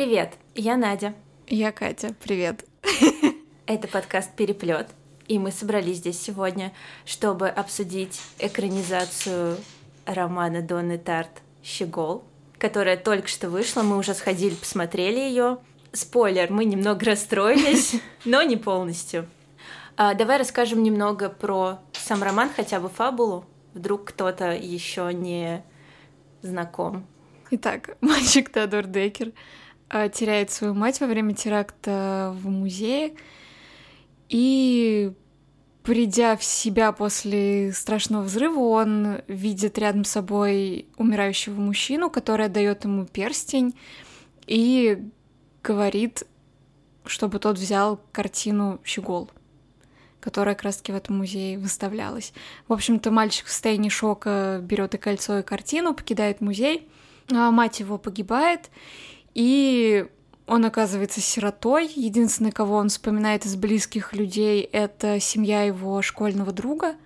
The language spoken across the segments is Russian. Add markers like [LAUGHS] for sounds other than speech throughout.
Привет, я Надя. Я Катя, привет. Это подкаст «Переплет», и мы собрались здесь сегодня, чтобы обсудить экранизацию романа Донны Тарт «Щегол», которая только что вышла, мы уже сходили, посмотрели ее. Спойлер, мы немного расстроились, [LAUGHS] но не полностью. А, давай расскажем немного про сам роман, хотя бы фабулу. Вдруг кто-то еще не знаком. Итак, [LAUGHS] мальчик Теодор Декер теряет свою мать во время теракта в музее. И придя в себя после страшного взрыва, он видит рядом с собой умирающего мужчину, который дает ему перстень и говорит, чтобы тот взял картину «Щегол», которая как раз-таки в этом музее выставлялась. В общем-то, мальчик в состоянии шока берет и кольцо, и картину, покидает музей, а мать его погибает, и он оказывается сиротой. Единственное, кого он вспоминает из близких людей, это семья его школьного друга,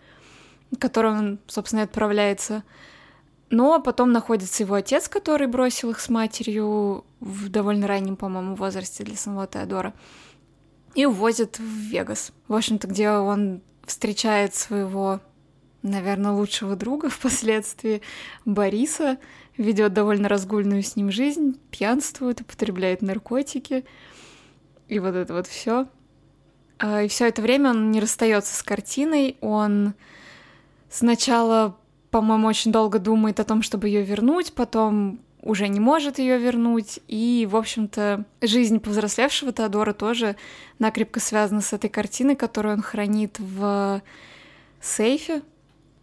к которому он, собственно, и отправляется. Но потом находится его отец, который бросил их с матерью в довольно раннем, по-моему, возрасте для самого Теодора. И увозит в Вегас. В общем-то, где он встречает своего, наверное, лучшего друга [LAUGHS] впоследствии, Бориса, ведет довольно разгульную с ним жизнь, пьянствует, употребляет наркотики и вот это вот все. А, и все это время он не расстается с картиной, он сначала, по-моему, очень долго думает о том, чтобы ее вернуть, потом уже не может ее вернуть. И, в общем-то, жизнь повзрослевшего Теодора тоже накрепко связана с этой картиной, которую он хранит в сейфе,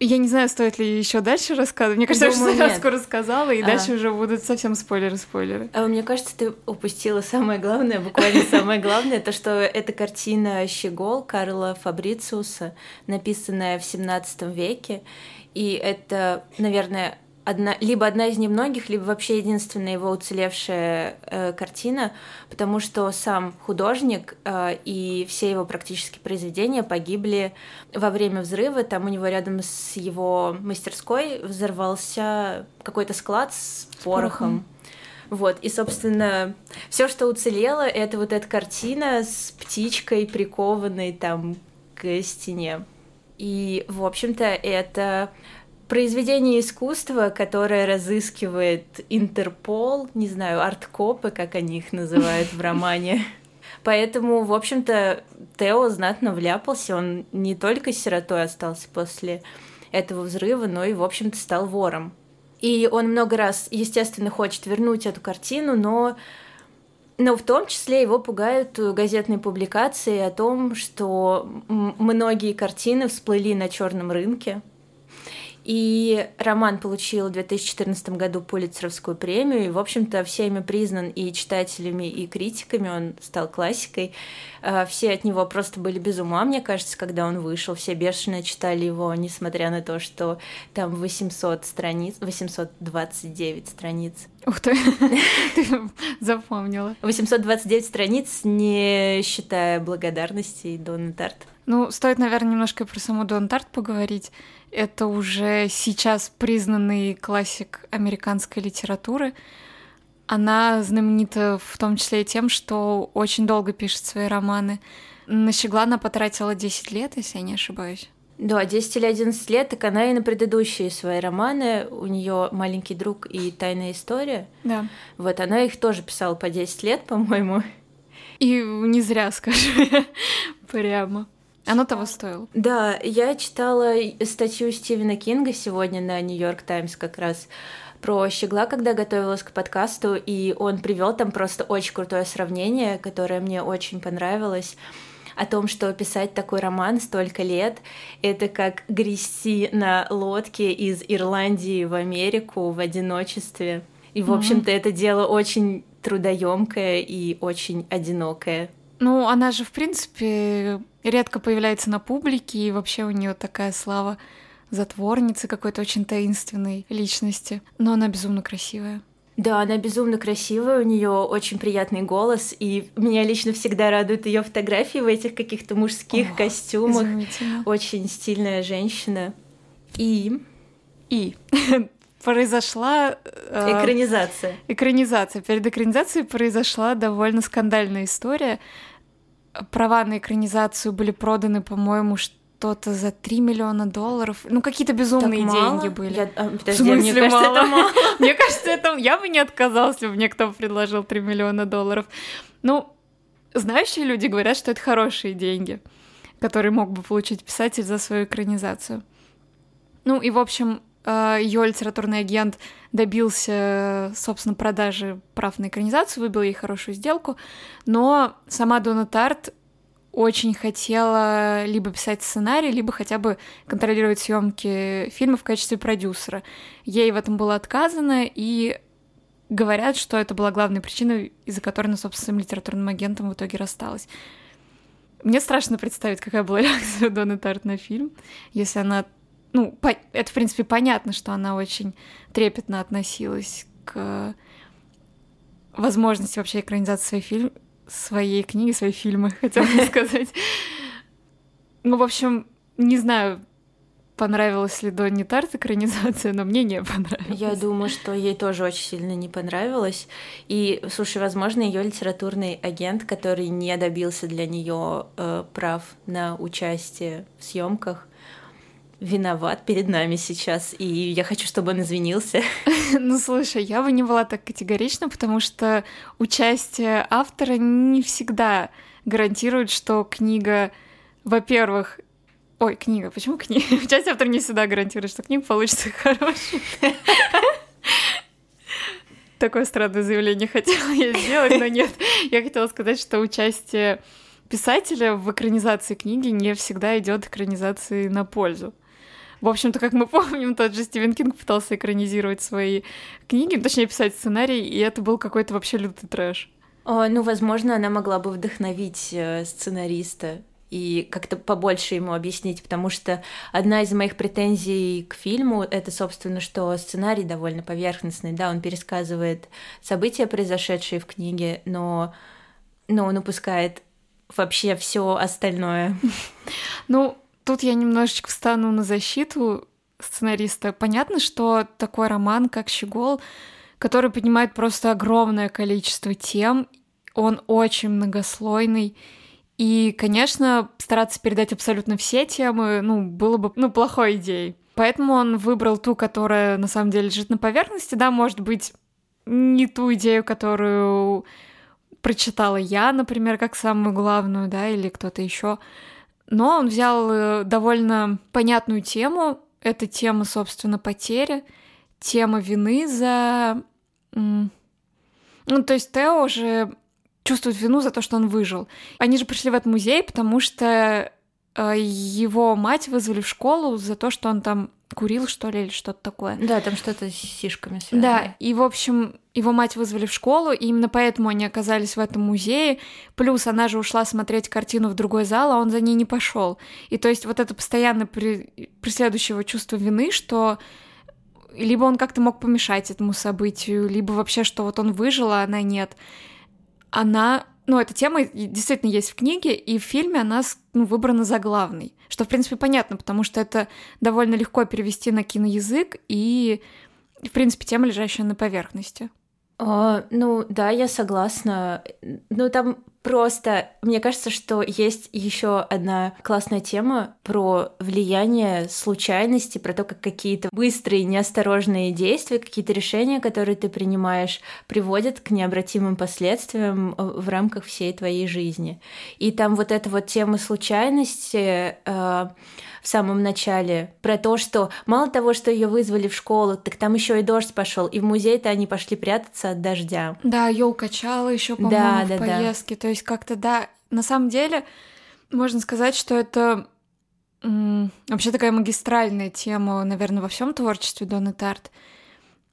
я не знаю, стоит ли еще дальше рассказывать. Мне кажется, Думаю, я скоро рассказала, и а. дальше уже будут совсем спойлеры-спойлеры. А мне кажется, ты упустила самое главное, буквально самое главное, то, что эта картина «Щегол» Карла Фабрициуса, написанная в 17 веке, и это, наверное, одна, либо одна из немногих, либо вообще единственная его уцелевшая э, картина, потому что сам художник э, и все его практически произведения погибли во время взрыва. Там у него рядом с его мастерской взорвался какой-то склад с порохом. Вот, и, собственно, все, что уцелело, это вот эта картина с птичкой, прикованной там к стене. И, в общем-то, это произведение искусства, которое разыскивает Интерпол, не знаю, арткопы, как они их называют в романе. Поэтому, в общем-то, Тео знатно вляпался. Он не только сиротой остался после этого взрыва, но и, в общем-то, стал вором. И он много раз, естественно, хочет вернуть эту картину, но но в том числе его пугают газетные публикации о том, что многие картины всплыли на черном рынке, и роман получил в 2014 году Пулитцеровскую премию, и, в общем-то, всеми признан и читателями, и критиками, он стал классикой. А, все от него просто были без ума, мне кажется, когда он вышел. Все бешено читали его, несмотря на то, что там 800 страниц, 829 страниц. Ух ты, [LAUGHS] ты запомнила. 829 страниц, не считая благодарности Донны Тарт. Ну, стоит, наверное, немножко про саму Дон Тарт поговорить. Это уже сейчас признанный классик американской литературы. Она знаменита в том числе и тем, что очень долго пишет свои романы. На Щегла она потратила 10 лет, если я не ошибаюсь. Да, 10 или 11 лет, так она и на предыдущие свои романы, у нее маленький друг и тайная история. Да. Вот она их тоже писала по 10 лет, по-моему. И не зря, скажу прямо. Оно того стоило. Да, я читала статью Стивена Кинга сегодня на Нью-Йорк Таймс как раз про щегла, когда готовилась к подкасту, и он привел там просто очень крутое сравнение, которое мне очень понравилось о том, что писать такой роман столько лет, это как грести на лодке из Ирландии в Америку в одиночестве. И, в общем-то, mm-hmm. это дело очень трудоемкое и очень одинокое. Ну, она же, в принципе, редко появляется на публике, и вообще у нее такая слава затворницы какой-то очень таинственной личности. Но она безумно красивая. Да, она безумно красивая, у нее очень приятный голос, и меня лично всегда радуют ее фотографии в этих каких-то мужских О, костюмах. Очень стильная женщина. И и [LAUGHS] произошла... Э, экранизация. Экранизация. Перед экранизацией произошла довольно скандальная история. Права на экранизацию были проданы, по-моему, что-то за 3 миллиона долларов. Ну, какие-то безумные так деньги были. Я, а, подожди, В мне кажется, мало? это мало. Мне кажется, это... [LAUGHS] Я бы не отказалась, если бы мне кто предложил 3 миллиона долларов. Ну, знающие люди говорят, что это хорошие деньги, которые мог бы получить писатель за свою экранизацию. Ну и, в общем, ее литературный агент добился, собственно, продажи прав на экранизацию, выбил ей хорошую сделку, но сама Дона Тарт очень хотела либо писать сценарий, либо хотя бы контролировать съемки фильма в качестве продюсера. Ей в этом было отказано, и говорят, что это была главная причина, из-за которой она, собственно, своим литературным агентом в итоге рассталась. Мне страшно представить, какая была [LAUGHS] реакция Доны Тарт на фильм, если она... Ну, по... это, в принципе, понятно, что она очень трепетно относилась к возможности вообще экранизации своей, фильм... своей книги, своей фильмы, [LAUGHS] хотела бы сказать. Ну, в общем, не знаю, понравилась ли Донни Тарт экранизация, но мне не понравилась. Я думаю, что ей тоже очень сильно не понравилось. И, слушай, возможно, ее литературный агент, который не добился для нее э, прав на участие в съемках, виноват перед нами сейчас, и я хочу, чтобы он извинился. [LAUGHS] Ну, слушай, я бы не была так категорична, потому что участие автора не всегда гарантирует, что книга, во-первых, Ой, книга. Почему книга? [LAUGHS] Часть автор не всегда гарантирует, что книга получится [LAUGHS] хорошей. Такое странное заявление хотела я сделать, но нет. Я хотела сказать, что участие писателя в экранизации книги не всегда идет экранизации на пользу. В общем-то, как мы [LAUGHS] помним, тот же Стивен Кинг пытался экранизировать свои книги, точнее писать сценарий, и это был какой-то вообще лютый трэш. О, ну, возможно, она могла бы вдохновить э, сценариста и как-то побольше ему объяснить, потому что одна из моих претензий к фильму это, собственно, что сценарий довольно поверхностный, да, он пересказывает события, произошедшие в книге, но, но он упускает вообще все остальное. [LAUGHS] Ну, тут я немножечко встану на защиту сценариста. Понятно, что такой роман, как «Щегол», который поднимает просто огромное количество тем, он очень многослойный, и, конечно, стараться передать абсолютно все темы, ну, было бы, ну, плохой идеей. Поэтому он выбрал ту, которая на самом деле лежит на поверхности, да, может быть, не ту идею, которую прочитала я, например, как самую главную, да, или кто-то еще. Но он взял э, довольно понятную тему. Это тема, собственно, потери, тема вины за... Ну, то есть Тео уже чувствует вину за то, что он выжил. Они же пришли в этот музей, потому что э, его мать вызвали в школу за то, что он там курил, что ли, или что-то такое. Да, там что-то с сишками связано. Да, и, в общем, его мать вызвали в школу, и именно поэтому они оказались в этом музее. Плюс она же ушла смотреть картину в другой зал, а он за ней не пошел. И то есть вот это постоянно при... преследующего чувство вины, что либо он как-то мог помешать этому событию, либо вообще, что вот он выжил, а она нет она ну, эта тема действительно есть в книге, и в фильме она ну, выбрана за главной. Что, в принципе, понятно, потому что это довольно легко перевести на киноязык, и, в принципе, тема, лежащая на поверхности. О, ну, да, я согласна. Ну, там Просто мне кажется, что есть еще одна классная тема про влияние случайности, про то, как какие-то быстрые, неосторожные действия, какие-то решения, которые ты принимаешь, приводят к необратимым последствиям в рамках всей твоей жизни. И там вот эта вот тема случайности э, в самом начале, про то, что мало того, что ее вызвали в школу, так там еще и дождь пошел, и в музей-то они пошли прятаться от дождя. Да, ее укачало еще, по-моему, да, в да, поездке. Да. Есть как-то, да, на самом деле, можно сказать, что это вообще такая магистральная тема, наверное, во всем творчестве Донны Тарт.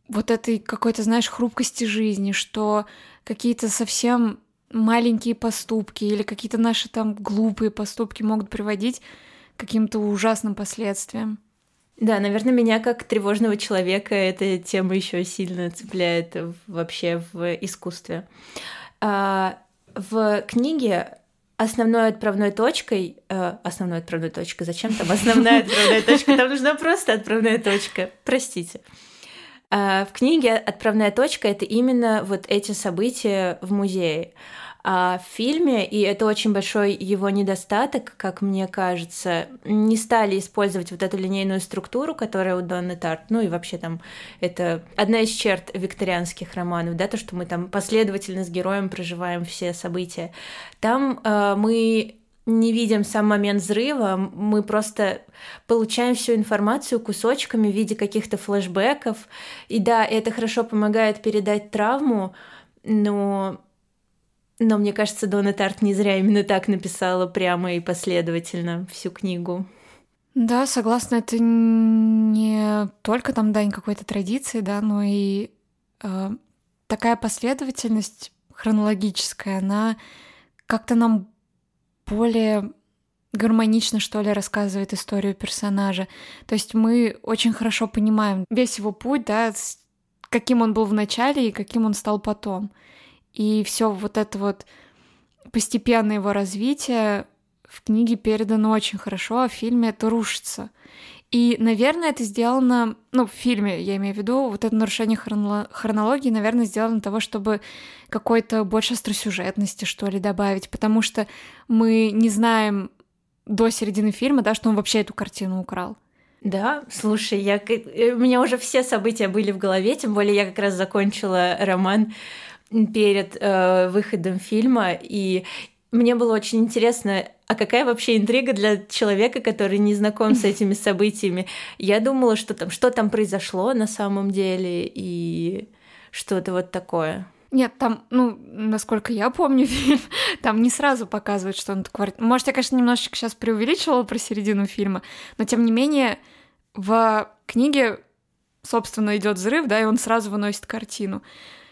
Вот этой какой-то, знаешь, хрупкости жизни, что какие-то совсем маленькие поступки или какие-то наши там глупые поступки могут приводить каким-то ужасным последствиям. Да, наверное, меня как тревожного человека эта тема еще сильно цепляет вообще в искусстве. А, в книге основной отправной точкой, э, основной отправной точкой, зачем там основная отправная точка? Там нужна просто отправная точка, простите. А в книге «Отправная точка» — это именно вот эти события в музее. А в фильме, и это очень большой его недостаток, как мне кажется, не стали использовать вот эту линейную структуру, которая у Донны Тарт, ну и вообще там это одна из черт викторианских романов, да, то, что мы там последовательно с героем проживаем все события. Там э, мы не видим сам момент взрыва, мы просто получаем всю информацию кусочками в виде каких-то флешбеков. И да, это хорошо помогает передать травму, но но мне кажется, Дона Тарт не зря именно так написала прямо и последовательно всю книгу. Да, согласна, это не только там дань какой-то традиции, да, но и э, такая последовательность хронологическая, она как-то нам более гармонично, что ли, рассказывает историю персонажа. То есть мы очень хорошо понимаем весь его путь, да, каким он был в начале и каким он стал потом. И все вот это вот постепенное его развитие в книге передано очень хорошо, а в фильме это рушится. И, наверное, это сделано, ну, в фильме, я имею в виду, вот это нарушение хронологии, наверное, сделано того, чтобы какой-то больше остросюжетности, что ли, добавить, потому что мы не знаем до середины фильма, да, что он вообще эту картину украл. Да, слушай, я, у меня уже все события были в голове, тем более я как раз закончила роман перед э, выходом фильма, и мне было очень интересно, а какая вообще интрига для человека, который не знаком с [LAUGHS] этими событиями? Я думала, что там, что там произошло на самом деле, и что-то вот такое. Нет, там, ну, насколько я помню [LAUGHS] фильм, там не сразу показывают, что он квартира. Может, я, конечно, немножечко сейчас преувеличивала про середину фильма, но тем не менее в книге, собственно, идет взрыв, да, и он сразу выносит картину.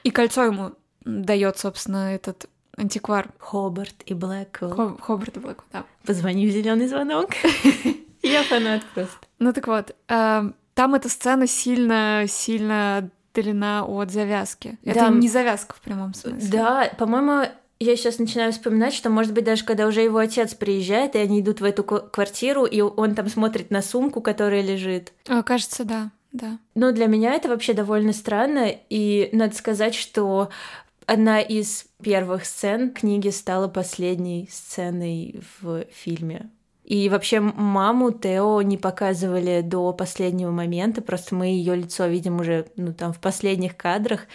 И кольцо ему дает, собственно, этот антиквар. Хобарт и Блэквелл. Хо- Хобарт и Блэквелл, да. Позвони в зеленый звонок. [LAUGHS] Я фанат просто. Ну так вот, эм, там эта сцена сильно, сильно отдалена от завязки. Это не завязка в прямом смысле. Да, по-моему, я сейчас начинаю вспоминать, что, может быть, даже когда уже его отец приезжает, и они идут в эту квартиру, и он там смотрит на сумку, которая лежит. О, кажется, да, да. Но для меня это вообще довольно странно, и надо сказать, что Одна из первых сцен книги стала последней сценой в фильме. И вообще маму Тео не показывали до последнего момента, просто мы ее лицо видим уже, ну, там, в последних кадрах.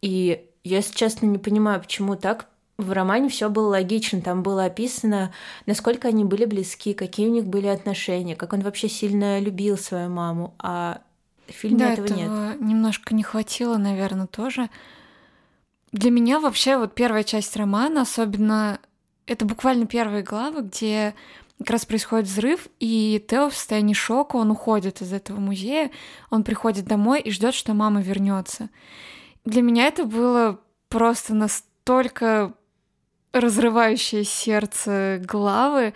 И я, если честно, не понимаю, почему так. В романе все было логично, там было описано, насколько они были близки, какие у них были отношения, как он вообще сильно любил свою маму, а в фильме да, этого, этого нет. Немножко не хватило, наверное, тоже. Для меня вообще вот первая часть романа, особенно это буквально первые главы, где как раз происходит взрыв, и Тео в состоянии шока, он уходит из этого музея, он приходит домой и ждет, что мама вернется. Для меня это было просто настолько разрывающее сердце главы,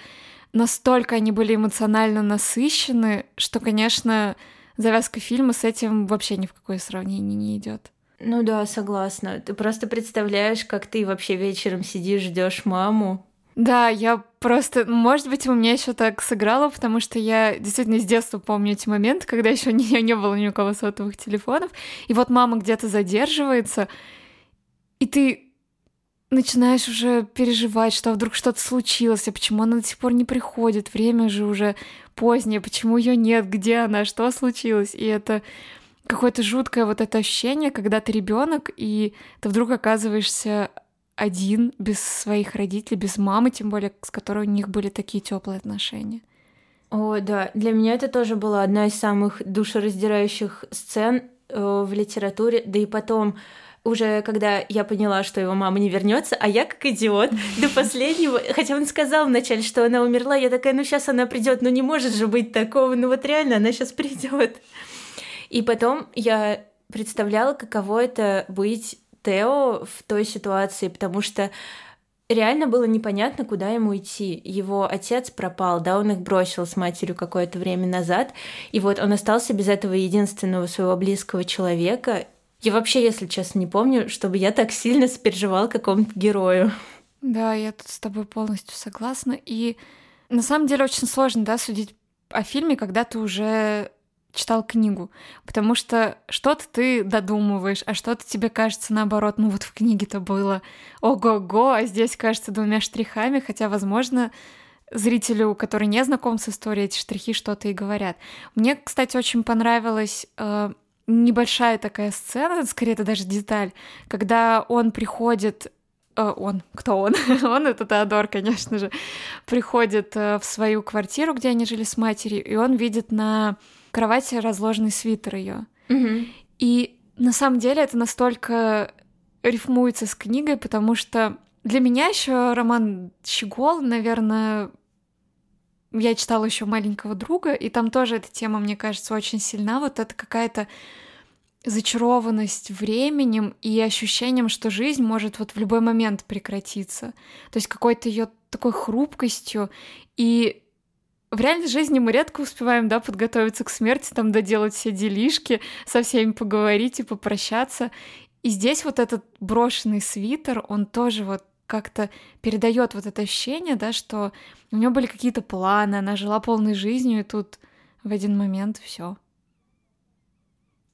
настолько они были эмоционально насыщены, что, конечно, завязка фильма с этим вообще ни в какое сравнение не идет. Ну да, согласна. Ты просто представляешь, как ты вообще вечером сидишь, ждешь маму. Да, я просто, может быть, у меня еще так сыграло, потому что я действительно с детства помню эти моменты, когда еще [LAUGHS] не, не было ни у кого сотовых телефонов, и вот мама где-то задерживается, и ты начинаешь уже переживать, что вдруг что-то случилось, а почему она до сих пор не приходит, время же уже позднее, почему ее нет, где она, что случилось, и это какое-то жуткое вот это ощущение, когда ты ребенок, и ты вдруг оказываешься один, без своих родителей, без мамы, тем более, с которой у них были такие теплые отношения. О, да, для меня это тоже была одна из самых душераздирающих сцен э, в литературе, да и потом уже когда я поняла, что его мама не вернется, а я как идиот до последнего, хотя он сказал вначале, что она умерла, я такая, ну сейчас она придет, ну не может же быть такого, ну вот реально она сейчас придет. И потом я представляла, каково это быть Тео в той ситуации, потому что реально было непонятно, куда ему идти. Его отец пропал, да, он их бросил с матерью какое-то время назад, и вот он остался без этого единственного своего близкого человека. Я вообще, если честно, не помню, чтобы я так сильно сопереживал какому-то герою. Да, я тут с тобой полностью согласна. И на самом деле очень сложно, да, судить о фильме, когда ты уже читал книгу, потому что что-то ты додумываешь, а что-то тебе кажется наоборот, ну вот в книге-то было ого-го, а здесь кажется двумя штрихами, хотя, возможно, зрителю, который не знаком с историей, эти штрихи что-то и говорят. Мне, кстати, очень понравилась э, небольшая такая сцена, скорее это даже деталь, когда он приходит э, он, кто он? [LAUGHS] он это Теодор, конечно же, приходит э, в свою квартиру, где они жили с матерью, и он видит на кровати разложенный свитер ее. Угу. И на самом деле это настолько рифмуется с книгой, потому что для меня еще роман Щегол, наверное, я читала еще маленького друга, и там тоже эта тема, мне кажется, очень сильна. Вот это какая-то зачарованность временем и ощущением, что жизнь может вот в любой момент прекратиться. То есть какой-то ее такой хрупкостью. И в реальной жизни мы редко успеваем, да, подготовиться к смерти, там доделать все делишки, со всеми поговорить и попрощаться. И здесь вот этот брошенный свитер, он тоже вот как-то передает вот это ощущение, да, что у нее были какие-то планы, она жила полной жизнью, и тут в один момент все.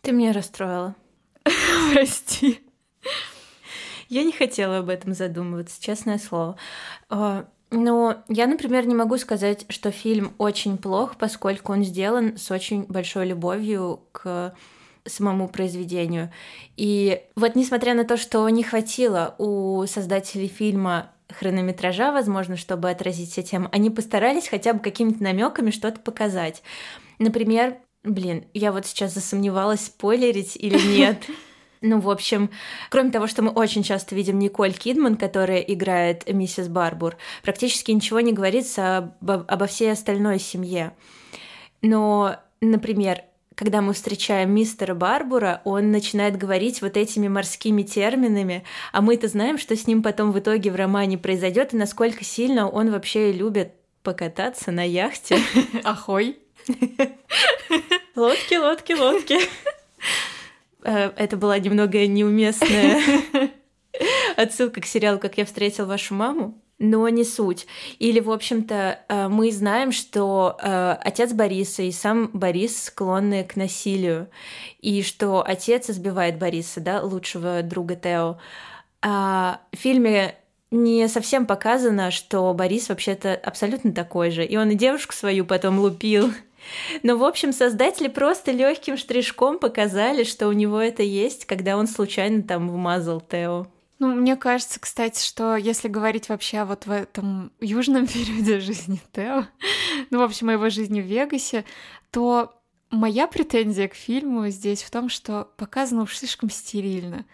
Ты меня расстроила. [LAUGHS] Прости. Я не хотела об этом задумываться, честное слово. Но я, например, не могу сказать, что фильм очень плох, поскольку он сделан с очень большой любовью к самому произведению. И вот несмотря на то, что не хватило у создателей фильма хронометража, возможно, чтобы отразить все темы, они постарались хотя бы какими-то намеками что-то показать. Например, блин, я вот сейчас засомневалась, спойлерить или нет. [LAUGHS] Ну, в общем, кроме того, что мы очень часто видим Николь Кидман, которая играет миссис Барбур, практически ничего не говорится об, обо всей остальной семье. Но, например, когда мы встречаем мистера Барбура, он начинает говорить вот этими морскими терминами, а мы-то знаем, что с ним потом в итоге в романе произойдет и насколько сильно он вообще любит покататься на яхте. [LAUGHS] Ахой. [LAUGHS] Лодки, лодки, лодки. Э, это была немного неуместная [LAUGHS] отсылка к сериалу «Как я встретил вашу маму» но не суть. Или, в общем-то, э, мы знаем, что э, отец Бориса и сам Борис склонны к насилию, и что отец избивает Бориса, да, лучшего друга Тео. А в фильме не совсем показано, что Борис вообще-то абсолютно такой же, и он и девушку свою потом лупил. Но, в общем, создатели просто легким штришком показали, что у него это есть, когда он случайно там вмазал Тео. Ну, мне кажется, кстати, что если говорить вообще вот в этом южном [LAUGHS] периоде жизни Тео, ну, в общем, его жизни в Вегасе, то моя претензия к фильму здесь в том, что показано уж слишком стерильно.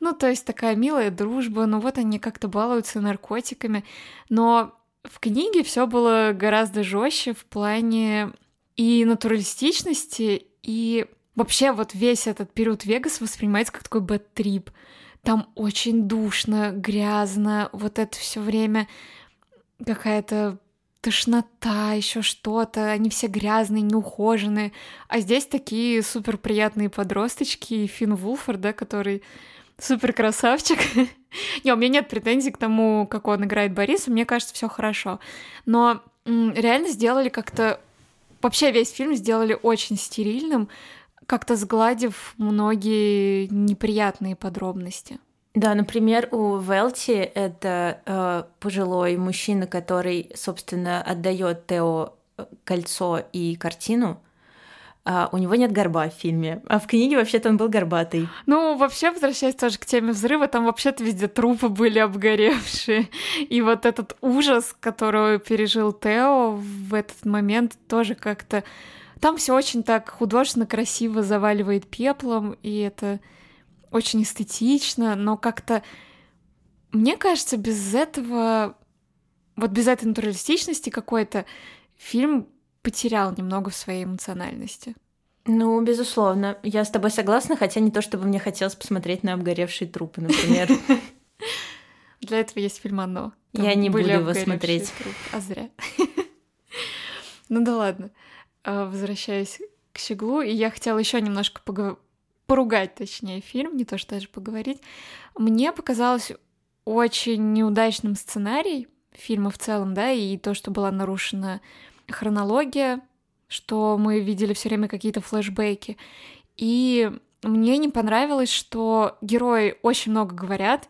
Ну, то есть такая милая дружба, ну вот они как-то балуются наркотиками, но в книге все было гораздо жестче в плане и натуралистичности, и вообще вот весь этот период Вегас воспринимается как такой бэт-трип. Там очень душно, грязно, вот это все время какая-то тошнота, еще что-то, они все грязные, неухоженные. А здесь такие супер приятные подросточки, Финн Вулфорд, да, который супер красавчик. [LAUGHS] Не, у меня нет претензий к тому, как он играет Бориса, мне кажется, все хорошо. Но реально сделали как-то... Вообще весь фильм сделали очень стерильным, как-то сгладив многие неприятные подробности. Да, например, у Велти это э, пожилой мужчина, который, собственно, отдает Тео э, кольцо и картину. А у него нет горба в фильме, а в книге вообще-то он был горбатый. Ну, вообще, возвращаясь тоже к теме взрыва, там вообще-то везде трупы были обгоревшие. И вот этот ужас, который пережил Тео в этот момент, тоже как-то там все очень так художественно красиво заваливает пеплом, и это очень эстетично, но как-то мне кажется, без этого, вот без этой натуралистичности какой-то фильм потерял немного в своей эмоциональности. Ну, безусловно. Я с тобой согласна, хотя не то, чтобы мне хотелось посмотреть на обгоревшие трупы, например. [LAUGHS] Для этого есть фильм «Оно». Я не буду его смотреть. А зря. [LAUGHS] Ну да ладно. А, возвращаясь к Щеглу, и я хотела еще немножко поругать, точнее, фильм, не то что даже поговорить. Мне показалось очень неудачным сценарий фильма в целом, да, и то, что была нарушена хронология что мы видели все время какие-то флешбеки. И мне не понравилось, что герои очень много говорят,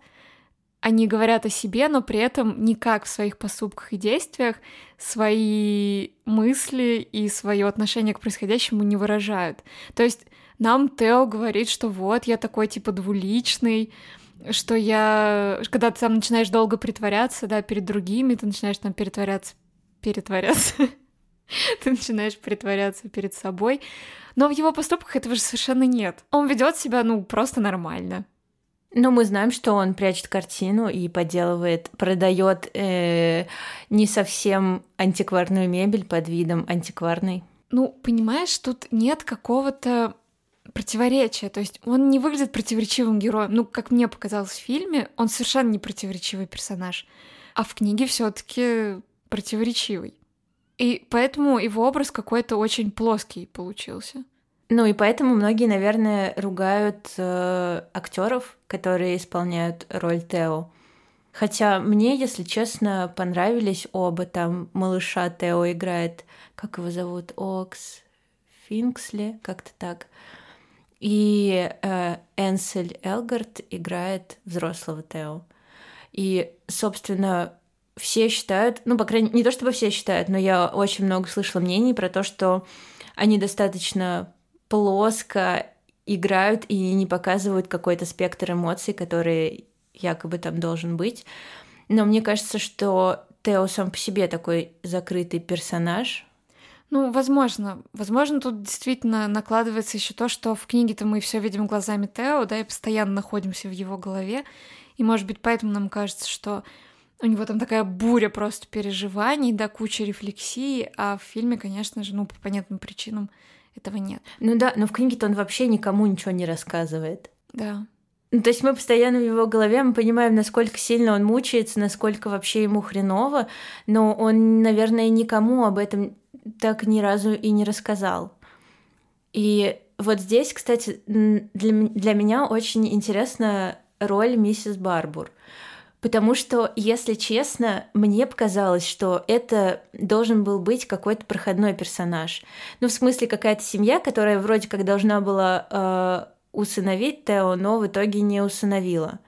они говорят о себе, но при этом никак в своих поступках и действиях свои мысли и свое отношение к происходящему не выражают. То есть нам Тео говорит, что вот, я такой типа двуличный, что я... Когда ты там начинаешь долго притворяться, да, перед другими, ты начинаешь там перетворяться, перетворяться, [LAUGHS] [LAUGHS] ты начинаешь притворяться перед собой. Но в его поступках этого же совершенно нет. Он ведет себя, ну, просто нормально. Ну, мы знаем, что он прячет картину и подделывает, продает э, не совсем антикварную мебель под видом антикварной. Ну, понимаешь, тут нет какого-то противоречия. То есть он не выглядит противоречивым героем. Ну, как мне показалось в фильме, он совершенно не противоречивый персонаж. А в книге все-таки противоречивый. И поэтому его образ какой-то очень плоский получился. Ну и поэтому многие, наверное, ругают э, актеров, которые исполняют роль Тео. Хотя мне, если честно, понравились оба. Там малыша Тео играет, как его зовут, Окс Финксли, как-то так. И э, Энсель Элгард играет взрослого Тео. И, собственно, все считают, ну, по крайней мере, не то чтобы все считают, но я очень много слышала мнений про то, что они достаточно плоско играют и не показывают какой-то спектр эмоций, который якобы там должен быть. Но мне кажется, что Тео сам по себе такой закрытый персонаж. Ну, возможно. Возможно, тут действительно накладывается еще то, что в книге-то мы все видим глазами Тео, да, и постоянно находимся в его голове. И, может быть, поэтому нам кажется, что у него там такая буря просто переживаний, да, куча рефлексий, а в фильме, конечно же, ну, по понятным причинам этого нет. Ну да, но в книге-то он вообще никому ничего не рассказывает. Да. Ну, то есть мы постоянно в его голове, мы понимаем, насколько сильно он мучается, насколько вообще ему хреново, но он, наверное, никому об этом так ни разу и не рассказал. И вот здесь, кстати, для, для меня очень интересна роль миссис Барбур. Потому что, если честно, мне показалось, что это должен был быть какой-то проходной персонаж. Ну, в смысле, какая-то семья, которая вроде как должна была э, усыновить Тео, но в итоге не усыновила.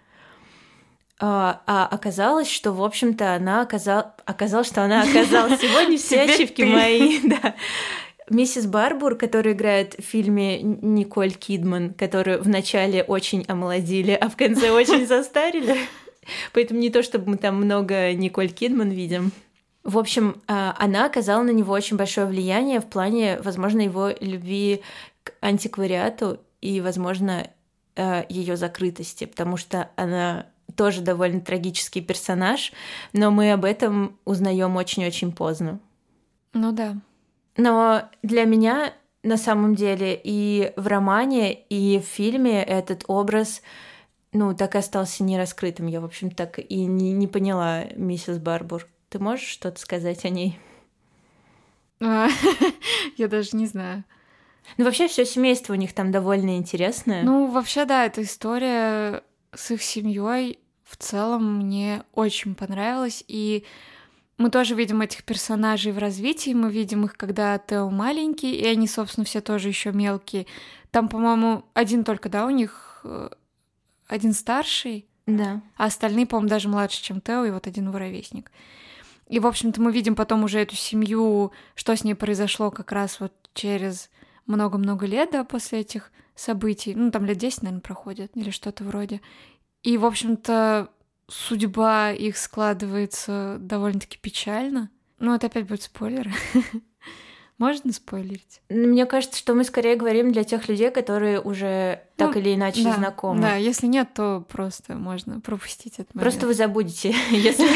А, а оказалось, что, в общем-то, она оказалась... Оказалось, что она оказалась... [LAUGHS] Сегодня все ошибки мои, да. Миссис Барбур, которая играет в фильме Николь Кидман, которую вначале очень омолодили, а в конце очень [LAUGHS] застарили. Поэтому не то, чтобы мы там много Николь Кидман видим. В общем, а, она оказала на него очень большое влияние в плане, возможно, его любви к антиквариату и, возможно, а, ее закрытости, потому что она тоже довольно трагический персонаж, но мы об этом узнаем очень-очень поздно. Ну да. Но для меня на самом деле и в романе, и в фильме этот образ ну, так и остался нераскрытым. Я, в общем, так и не, не поняла миссис Барбур. Ты можешь что-то сказать о ней? А, [LAUGHS] я даже не знаю. Ну, вообще, все семейство у них там довольно интересное. Ну, вообще, да, эта история с их семьей в целом мне очень понравилась. И мы тоже видим этих персонажей в развитии. Мы видим их, когда Тео маленький, и они, собственно, все тоже еще мелкие. Там, по-моему, один только, да, у них э, один старший, да. а остальные, по-моему, даже младше, чем Тео, и вот один ровесник. И, в общем-то, мы видим потом уже эту семью, что с ней произошло как раз вот через много-много лет, да, после этих событий. Ну, там лет 10, наверное, проходит, или что-то вроде. И, в общем-то, судьба их складывается довольно-таки печально. Ну, это опять будет спойлер. [LAUGHS] Можно спойлерить? Мне кажется, что мы скорее говорим для тех людей, которые уже ну, так или иначе да, знакомы. Да, если нет, то просто можно пропустить момент. Просто вы забудете, [LAUGHS] [LAUGHS] если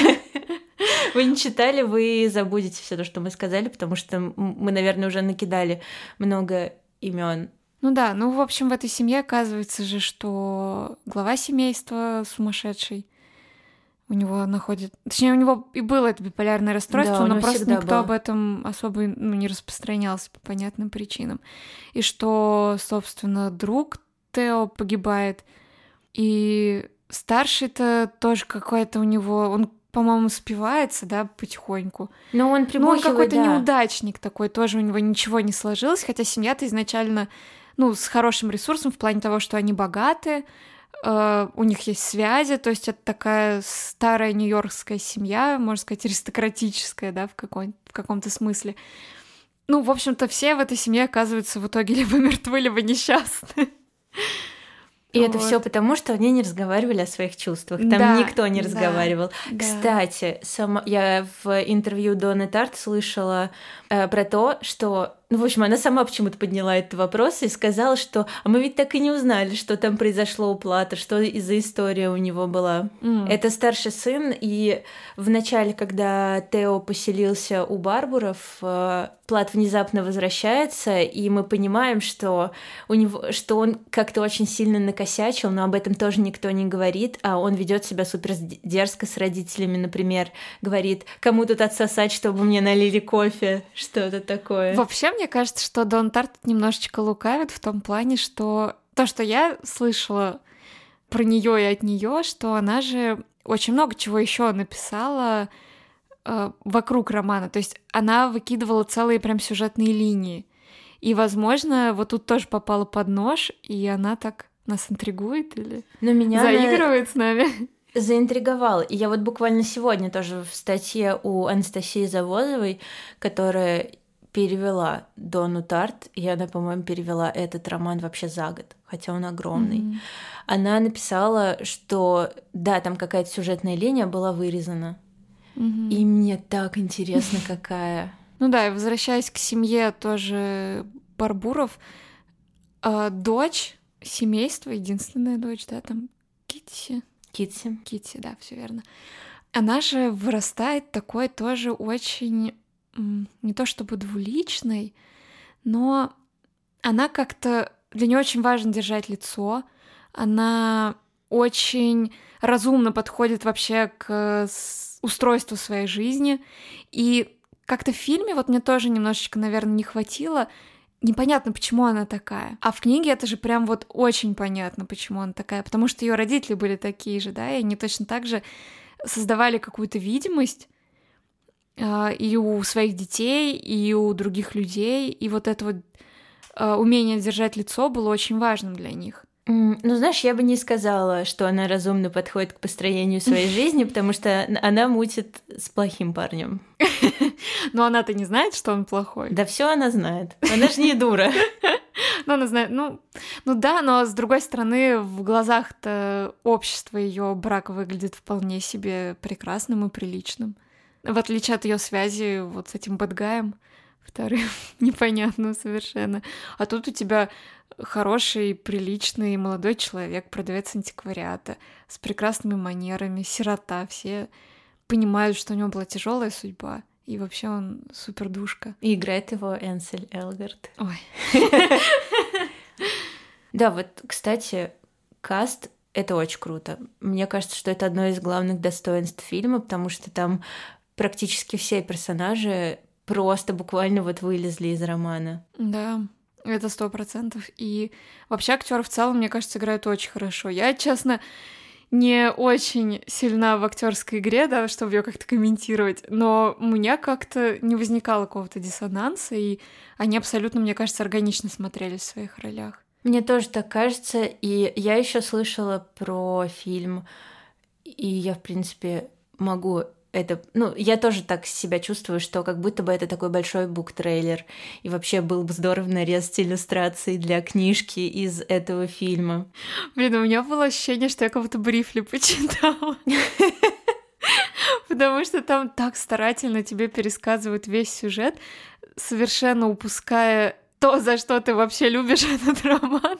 вы не читали, вы забудете все то, что мы сказали, потому что мы, наверное, уже накидали много имен. Ну да, ну в общем в этой семье оказывается же, что глава семейства сумасшедший у него находит... Точнее, у него и было это биполярное расстройство, да, но просто никто было. об этом особо ну, не распространялся по понятным причинам. И что, собственно, друг Тео погибает, и старший-то тоже какой-то у него... Он по-моему, спивается, да, потихоньку. Но он Ну, он какой-то да. неудачник такой, тоже у него ничего не сложилось, хотя семья-то изначально, ну, с хорошим ресурсом в плане того, что они богаты, э, у них есть связи, то есть это такая старая нью-йоркская семья, можно сказать, аристократическая, да, в, какой- в каком-то смысле. Ну, в общем-то, все в этой семье оказываются в итоге [LAUGHS] либо мертвы, либо несчастны. И вот. это все потому, что они не разговаривали о своих чувствах. Там да, никто не разговаривал. Да, Кстати, сама я в интервью Донны Тарт слышала э, про то, что ну, в общем, она сама почему-то подняла этот вопрос и сказала, что а мы ведь так и не узнали, что там произошло у Плата, что из-за история у него была. Mm. Это старший сын, и в начале, когда Тео поселился у Барбуров, э, Плат внезапно возвращается, и мы понимаем, что, у него, что он как-то очень сильно накосячил, но об этом тоже никто не говорит, а он ведет себя супер дерзко с родителями, например, говорит, кому тут отсосать, чтобы мне налили кофе, что-то такое. Вообще, мне кажется, что Дон Тарт немножечко лукавит в том плане, что то, что я слышала про нее и от нее, что она же очень много чего еще написала э, вокруг романа. То есть она выкидывала целые прям сюжетные линии. И, возможно, вот тут тоже попала под нож, и она так нас интригует или Но меня заигрывает она... с нами. Заинтриговал. И я вот буквально сегодня тоже в статье у Анастасии Завозовой, которая перевела Дону Тарт, и она, по-моему, перевела этот роман вообще за год, хотя он огромный. Mm-hmm. Она написала, что да, там какая-то сюжетная линия была вырезана. Mm-hmm. И мне так интересно, [LAUGHS] какая. Ну да, и возвращаясь к семье тоже Барбуров, а, дочь семейства, единственная дочь, да, там Китси. Китси. Китси, да, все верно. Она же вырастает такой тоже очень не то чтобы двуличной, но она как-то... Для нее очень важно держать лицо, она очень разумно подходит вообще к устройству своей жизни, и как-то в фильме вот мне тоже немножечко, наверное, не хватило, непонятно, почему она такая. А в книге это же прям вот очень понятно, почему она такая, потому что ее родители были такие же, да, и они точно так же создавали какую-то видимость, и у своих детей, и у других людей. И вот это вот а, умение держать лицо было очень важным для них. Ну, знаешь, я бы не сказала, что она разумно подходит к построению своей [LAUGHS] жизни, потому что она мутит с плохим парнем. [LAUGHS] Но она-то не знает, что он плохой. Да все она знает. Она же не дура. [LAUGHS] Ну, она знает, ну, ну да, но с другой стороны, в глазах-то общества ее брак выглядит вполне себе прекрасным и приличным. В отличие от ее связи вот с этим бадгаем, вторым, [LAUGHS] непонятно совершенно. А тут у тебя хороший, приличный молодой человек, продавец антиквариата, с прекрасными манерами, сирота, все понимают, что у него была тяжелая судьба. И вообще он супер душка. И играет его Энсель Элгард. Ой. [LAUGHS] Да, вот, кстати, каст это очень круто. Мне кажется, что это одно из главных достоинств фильма, потому что там практически все персонажи просто буквально вот вылезли из романа. Да, это сто процентов. И вообще актеры в целом, мне кажется, играют очень хорошо. Я, честно, не очень сильна в актерской игре, да, чтобы ее как-то комментировать, но у меня как-то не возникало какого-то диссонанса, и они абсолютно, мне кажется, органично смотрелись в своих ролях. Мне тоже так кажется, и я еще слышала про фильм, и я, в принципе, могу это, ну, я тоже так себя чувствую, что как будто бы это такой большой бук-трейлер. И вообще был бы здорово нарезать иллюстрации для книжки из этого фильма. Блин, у меня было ощущение, что я кого-то брифли почитала. Потому что там так старательно тебе пересказывают весь сюжет, совершенно упуская то, за что ты вообще любишь [LAUGHS] этот роман,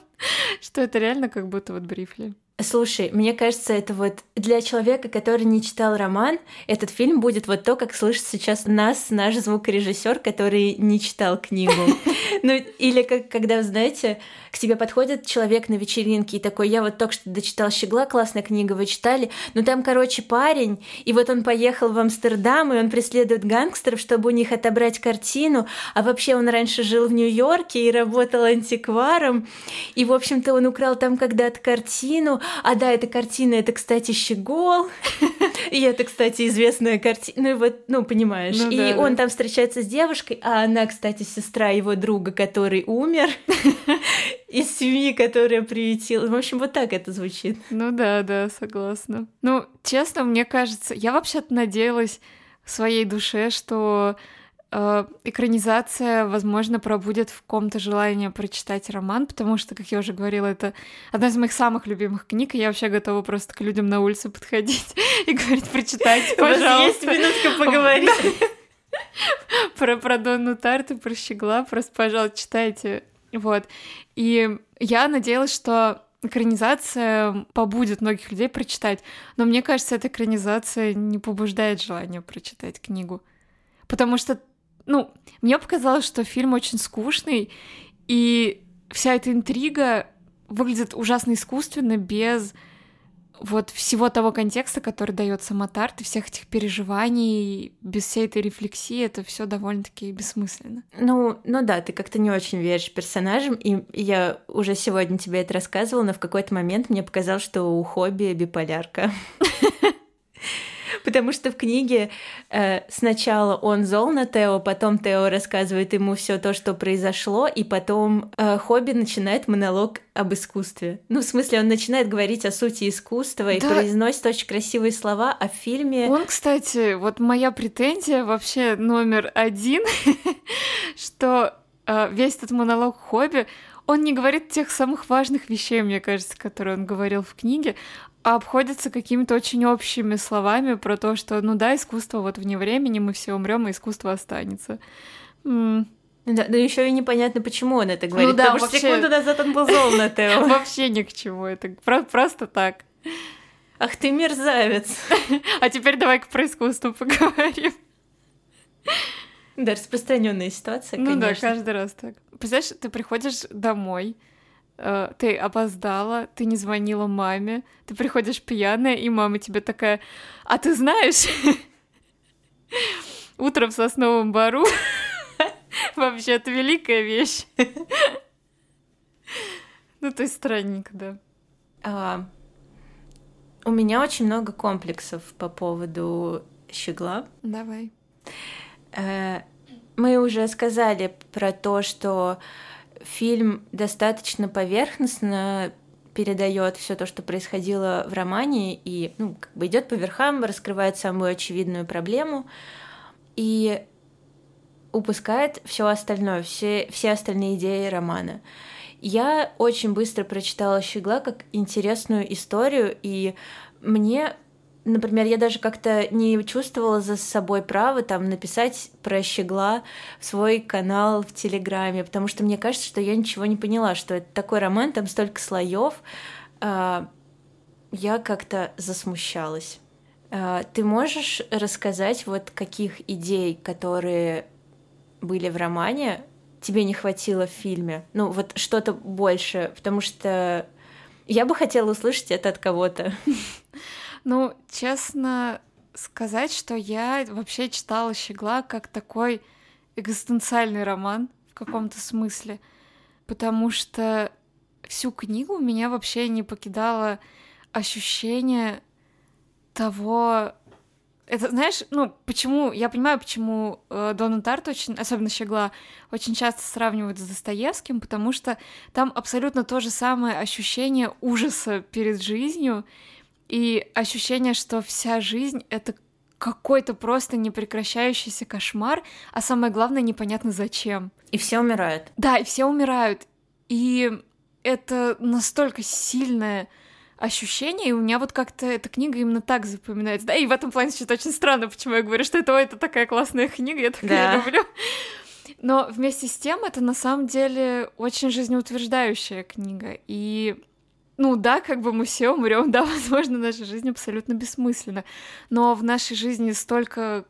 что это реально как будто вот брифли. Слушай, мне кажется, это вот для человека, который не читал роман, этот фильм будет вот то, как слышит сейчас нас наш звукорежиссер, который не читал книгу. [LAUGHS] Ну, или как, когда, знаете, к тебе подходит человек на вечеринке и такой, я вот только что дочитал «Щегла», классная книга, вы читали? Ну, там, короче, парень, и вот он поехал в Амстердам, и он преследует гангстеров, чтобы у них отобрать картину, а вообще он раньше жил в Нью-Йорке и работал антикваром, и, в общем-то, он украл там когда-то картину, а да, эта картина, это, кстати, Щегол. И это, кстати, известная картина. Ну, вот, ну, понимаешь. Ну, и да, он да. там встречается с девушкой, а она, кстати, сестра его друга, который умер, [LAUGHS] из семьи, которая приютила. В общем, вот так это звучит. Ну да, да, согласна. Ну, честно, мне кажется, я вообще-то надеялась в своей душе, что э, экранизация, возможно, пробудет в ком-то желание прочитать роман, потому что, как я уже говорила, это одна из моих самых любимых книг, и я вообще готова просто к людям на улице подходить [LAUGHS] и говорить, прочитайте, У вас пожалуйста. есть минутка поговорить? [LAUGHS] про, про Донну Тарту, про Щегла, просто, пожалуйста, читайте. Вот. И я надеялась, что экранизация побудет многих людей прочитать, но мне кажется, эта экранизация не побуждает желание прочитать книгу. Потому что, ну, мне показалось, что фильм очень скучный, и вся эта интрига выглядит ужасно искусственно, без вот всего того контекста, который дает сама Тарт, и всех этих переживаний, без всей этой рефлексии, это все довольно-таки бессмысленно. Ну, ну да, ты как-то не очень веришь персонажам, и я уже сегодня тебе это рассказывала, но в какой-то момент мне показалось, что у Хобби биполярка. [LAUGHS] Потому что в книге э, сначала он зол на Тео, потом Тео рассказывает ему все то, что произошло, и потом э, Хобби начинает монолог об искусстве. Ну, в смысле, он начинает говорить о сути искусства и Да. произносит очень красивые слова, а в фильме... Он, кстати, вот моя претензия вообще номер один, [LAUGHS] что э, весь этот монолог хобби, он не говорит тех самых важных вещей, мне кажется, которые он говорил в книге, а обходится какими-то очень общими словами про то, что, ну да, искусство вот вне времени, мы все умрем, и искусство останется. М, Да, да еще и непонятно, почему он это говорит, Ну да, потому что вообще- секунду назад он был зол на [LAUGHS] Тео. Вообще ни к чему, это про- просто так. Ах ты мерзавец. [LAUGHS] А теперь давай-ка про искусство поговорим. Да, распространенная ситуация, Ну да, конечно. каждый раз так. Представляешь, ты приходишь домой, э, ты опоздала, ты не звонила маме, ты приходишь пьяная, и мама тебе такая, а ты знаешь, [LAUGHS] утром в сосновом бару [LAUGHS] вообще это великая вещь. [LAUGHS] Ну, то есть странненько, да. А, у меня очень много комплексов по поводу щегла. Давай. Э, Мы уже сказали про то, что фильм достаточно поверхностно передает все то, что происходило в романе, и ну, как бы идет по верхам, раскрывает самую очевидную проблему и упускает все остальное, все, все остальные идеи романа. Я очень быстро прочитала «Щегла» как интересную историю, и мне Например, я даже как-то не чувствовала за собой право там написать про щегла в свой канал в Телеграме, потому что мне кажется, что я ничего не поняла, что это такой роман, там столько слоев. А, Я как-то засмущалась. А, Ты можешь рассказать вот каких идей, которые были в романе, тебе не хватило в фильме? Ну, вот что-то больше, потому что я бы хотела услышать это от кого-то. [LAUGHS] Ну, честно сказать, что я вообще читала «Щегла» как такой экзистенциальный роман в каком-то смысле, потому что всю книгу меня вообще не покидало ощущение того... Это, знаешь, ну, почему... Я понимаю, почему э, Дона Тарт очень, особенно Щегла, очень часто сравнивают с Достоевским, потому что там абсолютно то же самое ощущение ужаса перед жизнью, и ощущение, что вся жизнь — это какой-то просто непрекращающийся кошмар, а самое главное, непонятно зачем. И все умирают. Да, и все умирают. И это настолько сильное ощущение, и у меня вот как-то эта книга именно так запоминается. Да, и в этом плане что-то очень странно, почему я говорю, что это, ой, это такая классная книга, я так Да. ее люблю. Но вместе с тем это на самом деле очень жизнеутверждающая книга. И ну да, как бы мы все умрем, [LAUGHS] да, возможно, наша жизнь абсолютно бессмысленна. Но в нашей жизни столько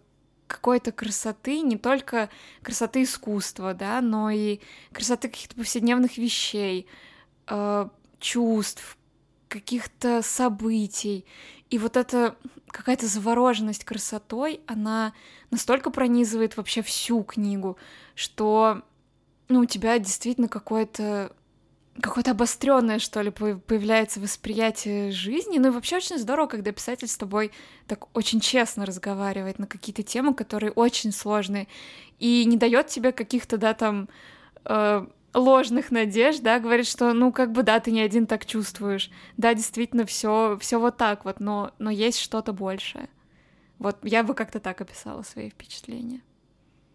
какой-то красоты, не только красоты искусства, да, но и красоты каких-то повседневных вещей, э, чувств, каких-то событий. И вот эта какая-то завороженность красотой, она настолько пронизывает вообще всю книгу, что ну, у тебя действительно какое-то какое-то обостренное, что ли, появляется восприятие жизни. Ну и вообще очень здорово, когда писатель с тобой так очень честно разговаривает на какие-то темы, которые очень сложные, и не дает тебе каких-то, да, там, э, ложных надежд, да, говорит, что, ну, как бы, да, ты не один так чувствуешь. Да, действительно, все, все вот так вот, но, но есть что-то большее. Вот я бы как-то так описала свои впечатления.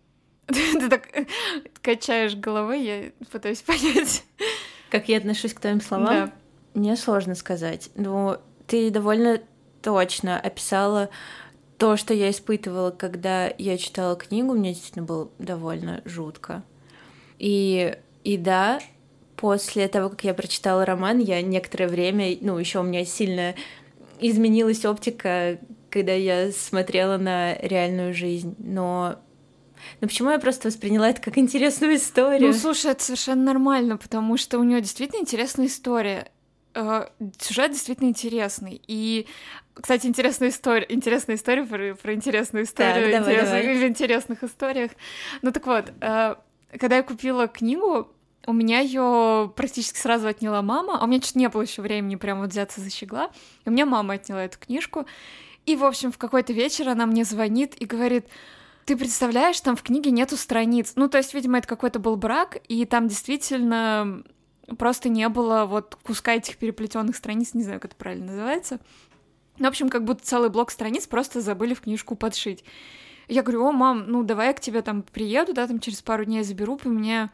[LAUGHS] Ты так качаешь головой, я пытаюсь [LAUGHS] понять. Как я отношусь к твоим словам? Да. Мне сложно сказать. Но ты довольно точно описала то, что я испытывала, когда я читала книгу. Мне действительно было довольно жутко. И, и да, после того, как я прочитала роман, я некоторое время, ну, еще у меня сильно изменилась оптика, когда я смотрела на реальную жизнь. Но но почему я просто восприняла это как интересную историю? Ну, слушай, это совершенно нормально, потому что у нее действительно интересная история. Э, сюжет действительно интересный. И, кстати, интересная история, интересная история про, про интересную историю так, давай, давай. в интересных историях. Ну так вот, э, когда я купила книгу, у меня ее практически сразу отняла мама, а у меня чуть не было еще времени прямо вот взяться за щегла, и у меня мама отняла эту книжку. И, в общем, в какой-то вечер она мне звонит и говорит, ты представляешь, там в книге нету страниц. Ну, то есть, видимо, это какой-то был брак, и там действительно просто не было вот куска этих переплетенных страниц, не знаю, как это правильно называется. Ну, в общем, как будто целый блок страниц просто забыли в книжку подшить. Я говорю, о, мам, ну давай я к тебе там приеду, да, там через пару дней заберу, по мне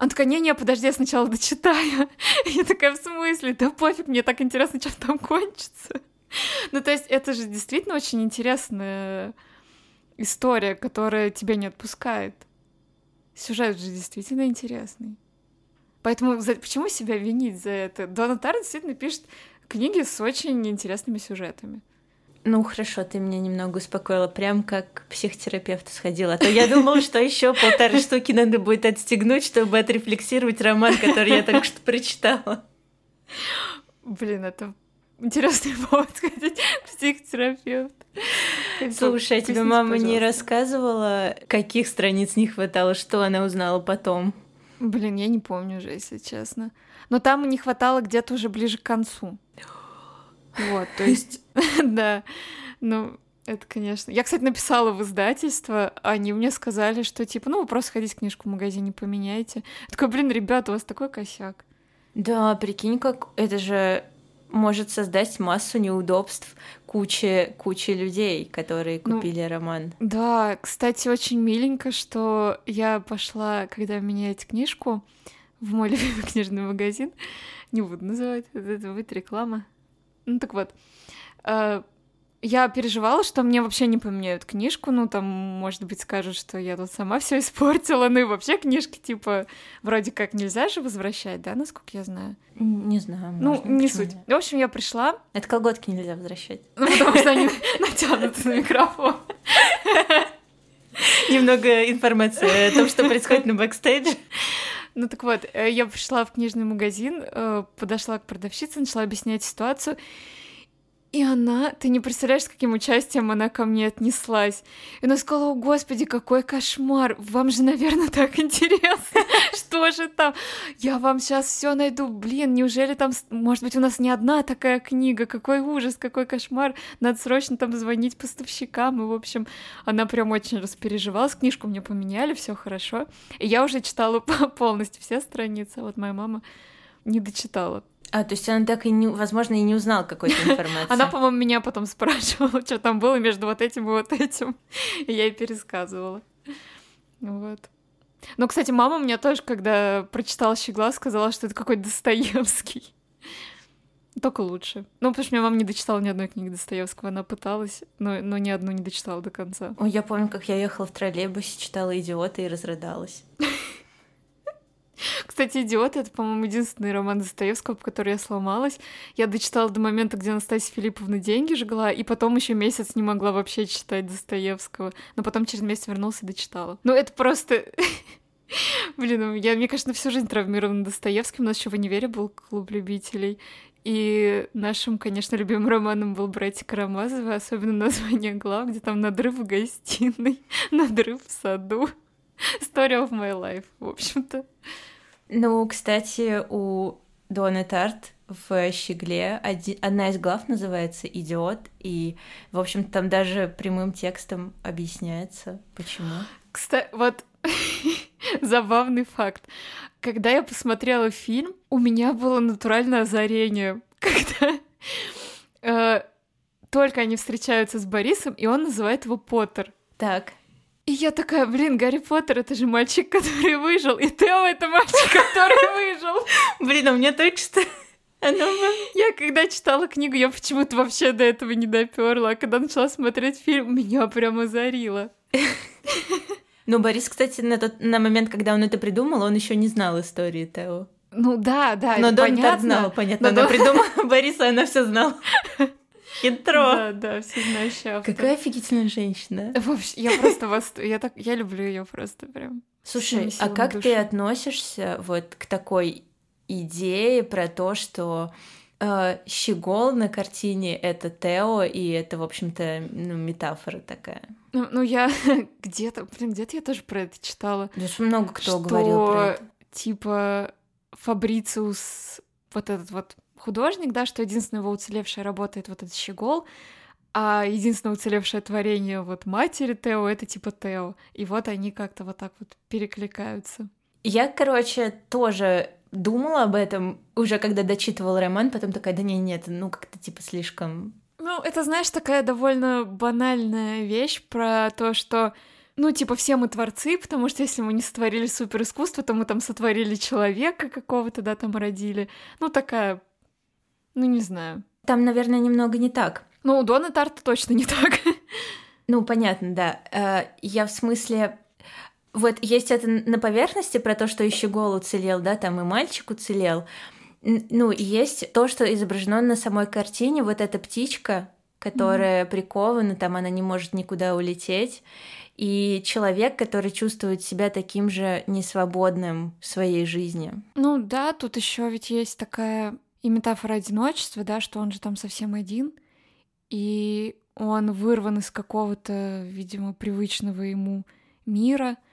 она такая, не-не, подожди, я сначала дочитаю. [LAUGHS] Я такая, в смысле? Да пофиг, мне так интересно, что там кончится. [LAUGHS] Ну, то есть это же действительно очень интересная история, которая тебя не отпускает. Сюжет же действительно интересный. Поэтому за, почему себя винить за это? Дона Тар действительно пишет книги с очень интересными сюжетами. Ну хорошо, ты меня немного успокоила, прям как к психотерапевту сходила. А то я думала, что еще полторы штуки надо будет отстегнуть, чтобы отрефлексировать роман, который я только что прочитала. Блин, это интересный повод сходить к психотерапевту. Слушай, а тебе мама не рассказывала, каких страниц не хватало, что она узнала потом? Блин, я не помню уже, если честно. Но там не хватало где-то уже ближе к концу. Вот, то есть, [GASPS] [LAUGHS] да, ну, это, конечно. Я, кстати, написала в издательство, они мне сказали, что, типа, ну, вы просто ходите книжку в магазине поменяйте. Я такой, блин, ребята, у вас такой косяк. Да, прикинь, как это же может создать массу неудобств куче, куче людей, которые ну, купили ну, роман. Да, кстати, очень миленько, что я пошла, когда менять книжку, в мой [LAUGHS] любимый книжный магазин. Не буду называть, это будет реклама. Ну так вот, э, я переживала, что мне вообще не поменяют книжку, ну там, может быть, скажут, что я тут сама все испортила, ну и вообще книжки, типа, вроде как нельзя же возвращать, да, насколько я знаю? Не знаю. Ну, не суть. В общем, я пришла. Это колготки нельзя возвращать. Ну, потому что они [LAUGHS] натянуты на микрофон. Немного информации о том, что происходит на бэкстейдже. Ну так вот, э, я пришла в книжный магазин, э, подошла к продавщице, начала объяснять ситуацию, и она, ты не представляешь, с каким участием она ко мне отнеслась. И она сказала, о господи, какой кошмар, вам же, наверное, [LAUGHS] так интересно, [LAUGHS] что же там? Я вам сейчас все найду, блин, неужели там, может быть, у нас не одна такая книга, какой ужас, какой кошмар, надо срочно там звонить поставщикам, и, в общем, она прям очень распереживалась, книжку мне поменяли, все хорошо. И я уже читала [LAUGHS] полностью все страницы, вот моя мама не дочитала а, то есть она так и не, возможно, и не узнала какой-то [LAUGHS] информации. Она, по-моему, меня потом спрашивала, [LAUGHS] что там было между вот этим и вот этим. [LAUGHS] И я ей пересказывала. Вот. Ну, кстати, мама у меня тоже, когда прочитала «Щегла», сказала, что это какой-то Достоевский. Только лучше. Ну, потому что меня мама не дочитала ни одной книги Достоевского. Она пыталась, но, но ни одну не дочитала до конца. Ой, я помню, как я ехала в троллейбусе, читала «Идиота» и разрыдалась. Кстати, «Идиот» — это, по-моему, единственный роман Достоевского, по которому я сломалась. Я дочитала до момента, где Анастасия Филипповна деньги жгла, и потом еще месяц не могла вообще читать Достоевского. Но потом через месяц вернулся и дочитала. Ну, это просто... [LAUGHS] Блин, ну, я, мне кажется, всю жизнь травмирована Достоевским. У нас еще в универе был клуб любителей. И нашим, конечно, любимым романом был «Братья Карамазовы», особенно название глав, где там надрыв в гостиной, [LAUGHS] надрыв в саду. Story of my life, в общем-то. Ну, кстати, у Доны Тарт в «Щегле» один, одна из глав называется «Идиот», и, в общем, там даже прямым текстом объясняется, почему. Кстати, вот [LAUGHS] забавный факт. Когда я посмотрела фильм, у меня было натуральное озарение, [LAUGHS] когда э, только они встречаются с Борисом, и он называет его Поттер. Так. И я такая, блин, Гарри Поттер это же мальчик, который выжил, и Тео это мальчик, который выжил. Блин, а мне только что. Я когда читала книгу, я почему-то вообще до этого не доперла, а когда начала смотреть фильм, меня прямо озарило. Ну, Борис, кстати, на, тот, на момент, когда он это придумал, он еще не знал истории Тео. Ну да, да, Но Дон понятно. знала, понятно. Но она Дон... придумала [LAUGHS] Бориса, она все знала. [LAUGHS] Хитро. Да, да, все знающая автор. Какая офигительная женщина. Вообще, я просто вас, я так, я люблю ее просто прям. Слушай, а как души. ты относишься вот к такой идее про то, что э, щегол на картине это Тео, и это, в общем-то, ну, метафора такая. Ну, ну я [LAUGHS] где-то, блин, где-то я тоже про это читала. Здесь много кто что, говорил про это. Типа Фабрициус, вот этот вот художник, да, что единственная его уцелевшая работа это вот этот щегол, а единственное уцелевшее творение вот матери Тео это типа Тео. И вот они как-то вот так вот перекликаются. Я, короче, тоже думала об этом уже когда дочитывала роман, потом такая, да не, нет, ну как-то типа слишком... Ну, это, знаешь, такая довольно банальная вещь про то, что ну, типа, все мы творцы, потому что если мы не сотворили супер искусство, то мы там сотворили человека какого-то, да, там родили. Ну, такая, ну, не знаю. Там, наверное, немного не так. Ну, у Дона Тарта точно не так. Ну, понятно, да. Э, я в смысле, вот есть это на поверхности про то, что еще гол уцелел, да, там и мальчик уцелел. Ну, есть то, что изображено на самой картине, вот эта птичка, которая mm-hmm. прикована, там она не может никуда улететь. И человек, который чувствует себя таким же несвободным в своей жизни. Ну да, тут еще ведь есть такая и метафора одиночества, да, что он же там совсем один, и он вырван из какого-то, видимо, привычного ему мира —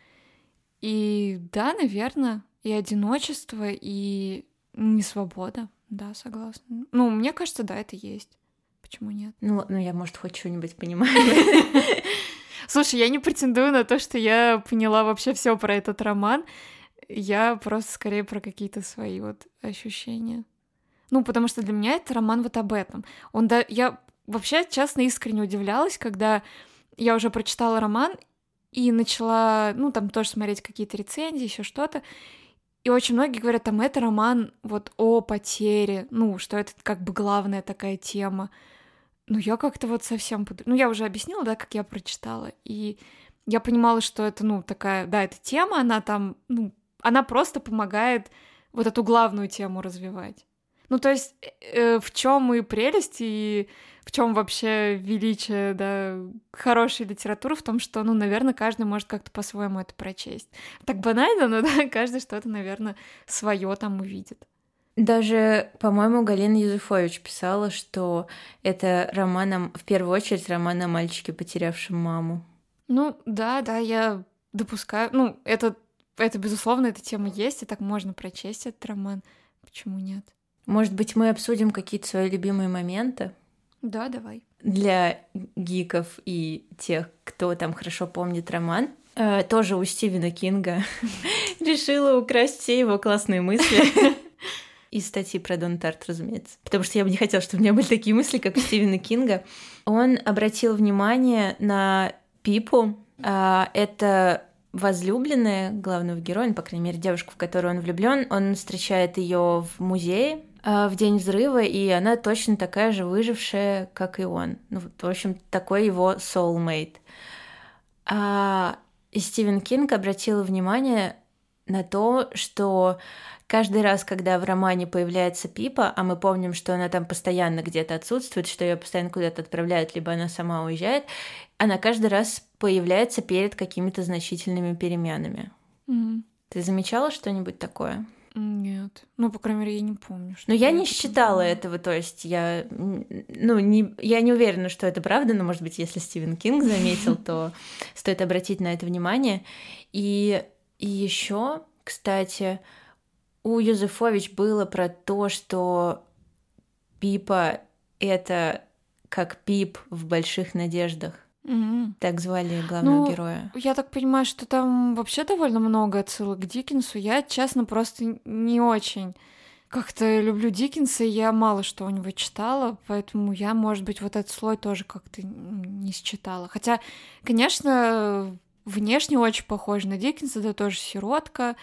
и да, наверное, и одиночество, и не свобода. Да, согласна. Ну, мне кажется, да, это есть. Почему нет? Ну, ну я, может, хоть что-нибудь понимаю. [LAUGHS] Слушай, я не претендую на то, что я поняла вообще все про этот роман. Я просто скорее про какие-то свои вот ощущения. Ну, потому что для меня это роман вот об этом. Он да, я вообще честно искренне удивлялась, когда я уже прочитала роман, и начала, ну, там тоже смотреть какие-то рецензии, еще что-то. И очень многие говорят, там, это роман вот о потере, ну, что это как бы главная такая тема. Ну, я как-то вот совсем... Под... Ну, я уже объяснила, да, как я прочитала. И я понимала, что это, ну, такая, да, эта тема, она там, ну, она просто помогает вот эту главную тему развивать. Ну, то есть, э, в чем и прелесть, и в чем вообще величие, да, хорошей литературы, в том, что, ну, наверное, каждый может как-то по-своему это прочесть. Так банально, но [LAUGHS] да, каждый что-то, наверное, свое там увидит. Даже, по-моему, Галина Юзефович писала, что это романом, в первую очередь, роман о мальчике, потерявшем маму. Ну, да, да, я допускаю. Ну, это, это безусловно, эта тема есть, и так можно прочесть этот роман. Почему нет? Может быть, мы обсудим какие-то свои любимые моменты? Да, давай. Для гиков и тех, кто там хорошо помнит роман, э, тоже у Стивена Кинга [LAUGHS] решила украсть все его классные мысли. [LAUGHS] Из статьи про Дон Тарт, разумеется. Потому что я бы не хотела, чтобы у меня были такие мысли, как у Стивена Кинга. Он обратил внимание на Пипу. А, это возлюбленная главного героя, ну, по крайней мере, девушку, в которую он влюблен. Он встречает ее в музее, в день взрыва, и она точно такая же выжившая, как и он. Ну, в общем, такой его soulmate. А Стивен Кинг обратил внимание на то, что каждый раз, когда в романе появляется Пипа, а мы помним, что она там постоянно где-то отсутствует, что ее постоянно куда-то отправляют, либо она сама уезжает, она каждый раз появляется перед какими-то значительными переменами. Mm. Ты замечала что-нибудь такое? Нет. Ну, по крайней мере, я не помню. Что но я не считала было. этого, то есть я, ну, не, я не уверена, что это правда, но, может быть, если Стивен Кинг заметил, [LAUGHS] то стоит обратить на это внимание. И, и еще, кстати, у Юзефович было про то, что Пипа — это как Пип в «Больших надеждах». Мгм. Так звали главного Ну, героя. Я так понимаю, что там вообще довольно много отсылок к Диккенсу. Я, честно, просто не очень как-то люблю Диккенса, и я мало что у него читала, поэтому я, может быть, вот этот слой тоже как-то не считала. Хотя, конечно, внешне очень похож на Диккенса, да тоже сиротка,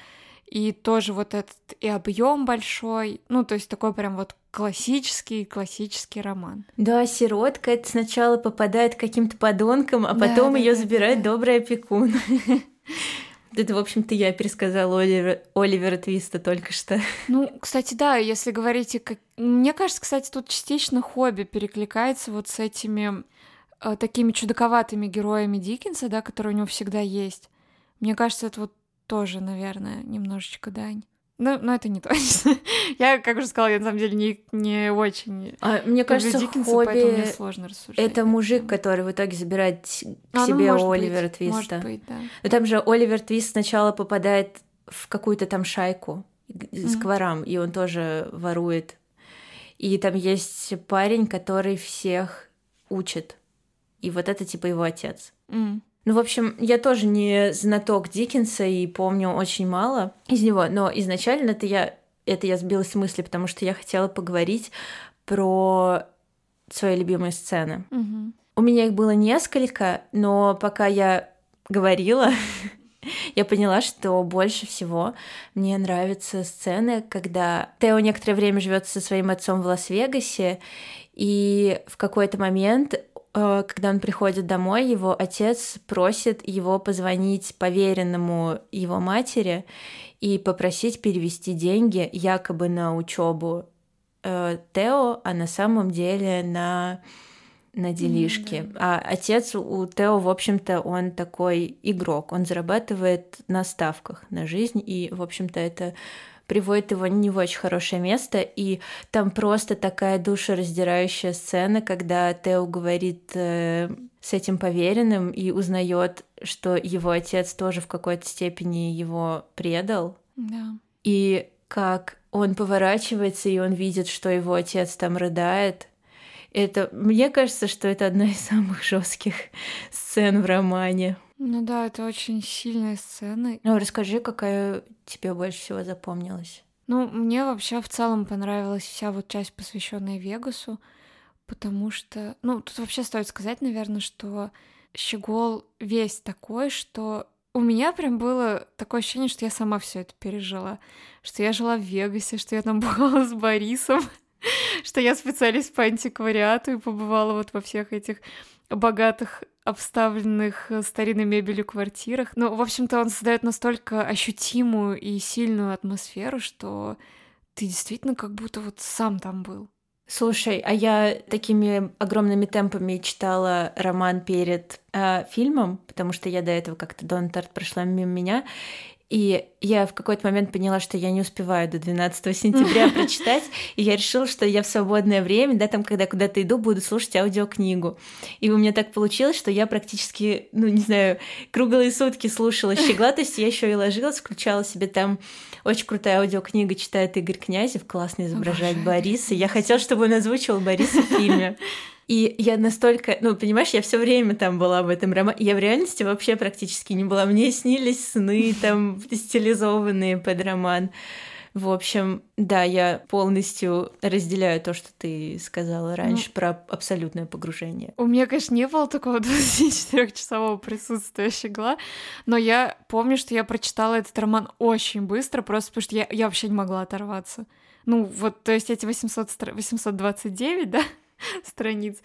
и тоже вот этот и объем большой, ну, то есть такой прям вот классический, классический роман. Да, сиротка это сначала попадает к каким-то подонкам, а потом да, ее да, забирает да. добрый опекун. [LAUGHS] Это, в общем-то, я пересказала Оливера, Оливера Твиста только что. [LAUGHS] Ну, кстати, да, если говорить... как- Мне кажется, кстати, тут частично хобби перекликается вот с этими э, такими чудаковатыми героями Диккенса, да, которые у него всегда есть. Мне кажется, это вот тоже, наверное, немножечко дань. Ну, но это не точно. [LAUGHS] Я, как уже сказала, я на самом деле не, не очень А мне кажется, Диккенса, поэтому мне хобби сложно рассуждать. это мужик, который в итоге забирает к А, ну, себе быть, Оливера Твиста. Может быть, да. Но там же Оливер Твист сначала попадает в какую-то там шайку ворам, и он тоже ворует. И там есть парень, который всех учит. И вот это типа его отец. М. Ну, в общем, я тоже не знаток Диккенса и помню очень мало из него, но изначально это я, это я сбилась с мысли, потому что я хотела поговорить про свои любимые сцены. Мгм. У меня их было несколько, но пока я говорила, [LAUGHS] я поняла, что больше всего мне нравятся сцены, когда Тео некоторое время живет со своим отцом в Лас-Вегасе, и в какой-то момент, когда он приходит домой, его отец просит его позвонить поверенному его матери и попросить перевести деньги якобы на учебу Тео, а на самом деле на на делишки. А отец у Тео, в общем-то, он такой игрок. Он зарабатывает на ставках на жизнь, и, в общем-то, это приводит его не в очень хорошее место, и там просто такая душераздирающая сцена, когда Тео говорит э, с этим поверенным и узнает, что его отец тоже в какой-то степени его предал, Да. и как он поворачивается, и он видит, что его отец там рыдает. Это, мне кажется, что это одна из самых жестких сцен в романе. Ну да, это очень сильная сцена. Ну, расскажи, какая тебе больше всего запомнилась. Ну, мне вообще в целом понравилась вся вот часть, посвященная Вегасу, потому что, ну, тут вообще стоит сказать, наверное, что Щегол весь такой, что у меня прям было такое ощущение, что я сама все это пережила, что я жила в Вегасе, что я там [LAUGHS] бухала с Борисом, [LAUGHS] что я специалист по антиквариату и побывала вот во всех этих богатых обставленных э, старинной мебелью квартирах. Ну, в общем-то, он создает настолько ощутимую и сильную атмосферу, что ты действительно как будто вот сам там был. Слушай, а я такими огромными темпами читала роман перед э, фильмом, потому что я до этого как-то Дон Тарт прошла мимо меня, и я в какой-то момент поняла, что я не успеваю до 12 сентября [LAUGHS] прочитать, и я решила, что я в свободное время, да, там, когда куда-то иду, буду слушать аудиокнигу. И у меня так получилось, что я практически, ну, не знаю, круглые сутки слушала [LAUGHS] «Щегла», то есть я еще и ложилась, включала себе там очень крутая аудиокнига читает Игорь Князев, классно изображает Бориса. Я хотела, чтобы он озвучивал Бориса в фильме. [LAUGHS] И я настолько, ну, понимаешь, я все время там была в этом романе. Я в реальности вообще практически не была. Мне снились сны там стилизованные под роман. В общем, да, я полностью разделяю то, что ты сказала раньше про абсолютное погружение. У меня, конечно, не было такого [LAUGHS] 24-часового присутствия щегла, но я помню, что я прочитала этот роман очень быстро, просто потому что я, я вообще не могла оторваться. Ну, вот, то есть эти 800, стра- 829, да, [LAUGHS] страниц,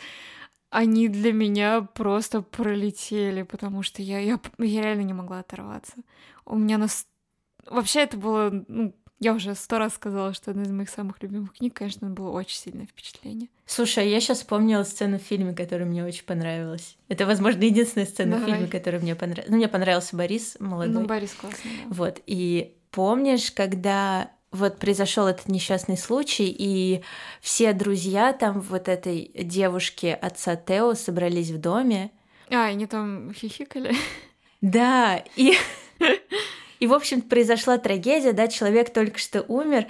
они для меня просто пролетели, потому что я, я, я реально не могла оторваться. У меня нас... Вообще это было, ну, я уже сто раз сказала, что одна из моих самых любимых книг, конечно, было очень сильное впечатление. Слушай, а я сейчас вспомнила сцену в фильме, которая мне очень понравилась. Это, возможно, единственная сцена в Давай. фильме, которая мне понравилась. Ну, мне понравился Борис молодой. Ну, Борис классный, да. Вот, и помнишь, когда вот произошел этот несчастный случай, и все друзья там вот этой девушки отца Тео собрались в доме. А, они там хихикали. Да, и, [LAUGHS] И, в общем, произошла трагедия, да, человек только что умер,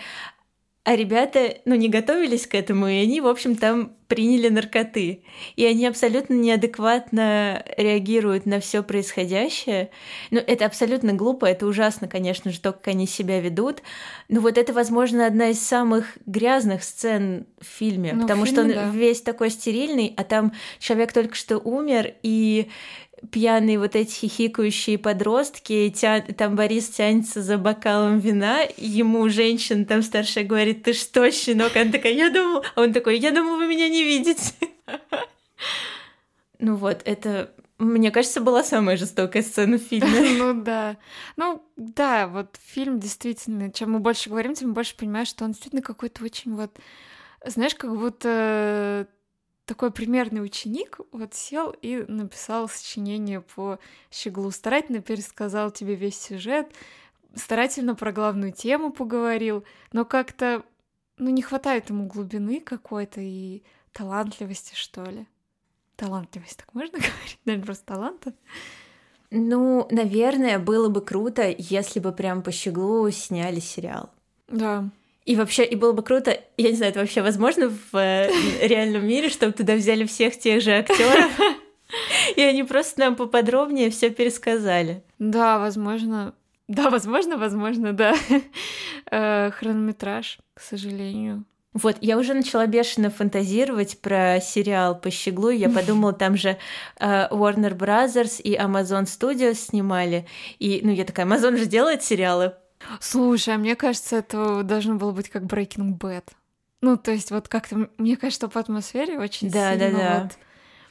а ребята, ну, не готовились к этому, и они, в общем, там приняли наркоты. И они абсолютно неадекватно реагируют на все происходящее. Ну, это абсолютно глупо, это ужасно, конечно же, то, как они себя ведут. Но вот это, возможно, одна из самых грязных сцен в фильме, ну, потому в фильме, что он да. весь такой стерильный, а там человек только что умер, и пьяные вот эти хихикающие подростки, тя... там Борис тянется за бокалом вина, ему женщина там старшая говорит, ты что, щенок? Она такая, я думал, а он такой, я думал, вы меня не видите. Ну вот, это, мне кажется, была самая жестокая сцена в фильме. [LAUGHS] Ну да. Ну да, вот фильм действительно, чем мы больше говорим, тем больше понимаешь, что он действительно какой-то очень вот, знаешь, как будто такой примерный ученик вот сел и написал сочинение по Щеглу, старательно пересказал тебе весь сюжет, старательно про главную тему поговорил, но как-то, ну, не хватает ему глубины какой-то и талантливости, что ли. Талантливость, так можно [LAUGHS] говорить? Наверное, просто таланта. Ну, наверное, было бы круто, если бы прям по щеглу сняли сериал. Да. И вообще, и было бы круто, я не знаю, это вообще возможно в э, реальном мире, чтобы туда взяли всех тех же актеров, [LAUGHS] и они просто нам поподробнее все пересказали. Да, возможно. Да, возможно, возможно, да. [LAUGHS] Э, хронометраж, к сожалению. Вот, я уже начала бешено фантазировать про сериал по щеглу. Я [LAUGHS] подумала, там же э, Warner Brothers и Amazon Studios снимали. И, ну, я такая, Amazon же делает сериалы, Слушай, а мне кажется, это должно было быть как Breaking Bad. Ну, то есть вот как-то, мне кажется, по атмосфере очень да, сильно да, да. вот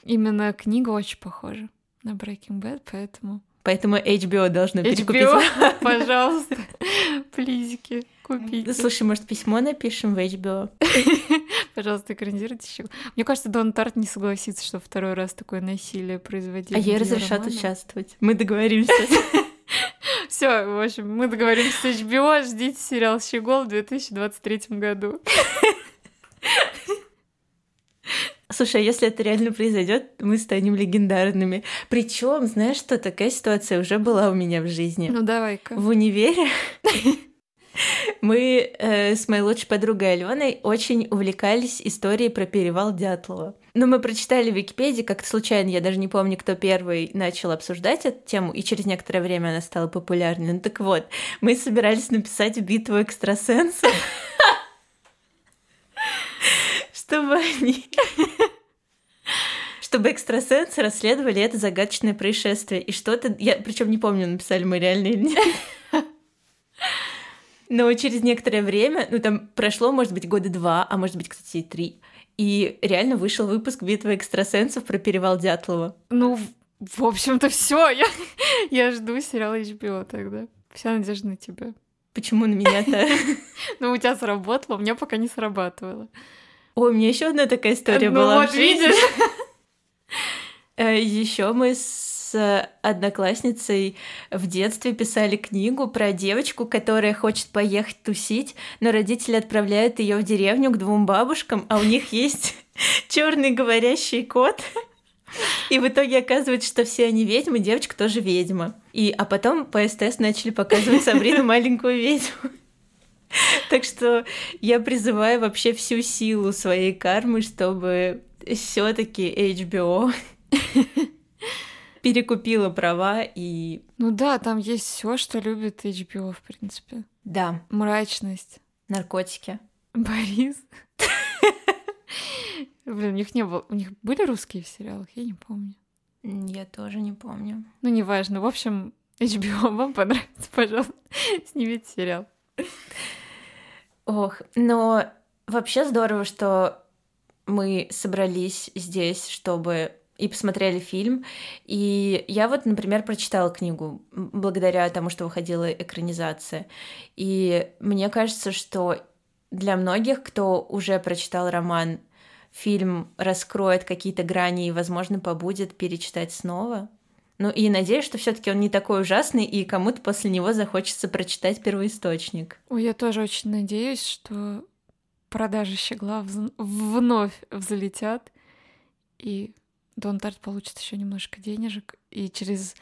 именно книга очень похожа на Breaking Bad, поэтому... Поэтому HBO должно перекупить. HBO, [LAUGHS] пожалуйста, [LAUGHS] плизики, купите. Слушай, может, письмо напишем в HBO? [LAUGHS] Пожалуйста, экранизируйте еще. Мне кажется, Дон Тарт не согласится, что второй раз такое насилие производить. А ей разрешат участвовать. Мы договоримся. Все, в общем, мы договоримся с HBO, ждите сериал «Щегол» в 2023 году. Слушай, а если это реально произойдет, мы станем легендарными. Причем, знаешь, что такая ситуация уже была у меня в жизни. Ну давай-ка. В универе мы э, с моей лучшей подругой Аленой очень увлекались историей про перевал Дятлова. Но мы прочитали в Википедии, как-то случайно, я даже не помню, кто первый начал обсуждать эту тему, и через некоторое время она стала популярной. Ну так вот, мы собирались написать битву экстрасенсов, чтобы они чтобы экстрасенсы расследовали это загадочное происшествие. И что-то... Я причем не помню, написали мы реально или нет. Но через некоторое время, ну там прошло, может быть, года два, а может быть, кстати, и три, и реально вышел выпуск «Битва экстрасенсов» про перевал Дятлова. Ну, в общем-то, все. Я, [LAUGHS] я жду сериал HBO тогда. Вся надежда на тебя. Почему на меня-то? [LAUGHS] Ну, у тебя сработало, у меня пока не срабатывало. Ой, у меня еще одна такая история ну, была. Вот видишь. [LAUGHS] Э, еще мы с с одноклассницей в детстве писали книгу про девочку, которая хочет поехать тусить, но родители отправляют ее в деревню к двум бабушкам, а у них есть [LAUGHS] черный говорящий кот. И в итоге оказывается, что все они ведьмы, девочка тоже ведьма. И, а потом по СТС начали показывать Сабрину маленькую ведьму. Так что я призываю вообще всю силу своей кармы, чтобы все-таки HBO перекупила права и... Ну да, там есть все, что любит HBO, в принципе. Да. Мрачность. Наркотики. Борис. Блин, у них не было... У них были русские в сериалах? Я не помню. Я тоже не помню. Ну, неважно. В общем, HBO вам понравится, пожалуйста, снимите сериал. Ох, но вообще здорово, что мы собрались здесь, чтобы и посмотрели фильм. И я вот, например, прочитала книгу благодаря тому, что выходила экранизация. И мне кажется, что для многих, кто уже прочитал роман, фильм раскроет какие-то грани и, возможно, побудет перечитать снова. Ну и надеюсь, что все-таки он не такой ужасный, и кому-то после него захочется прочитать первоисточник. Ой, я тоже очень надеюсь, что продажи щегла вновь взлетят, и Дон Тарт получит еще немножко денежек, и через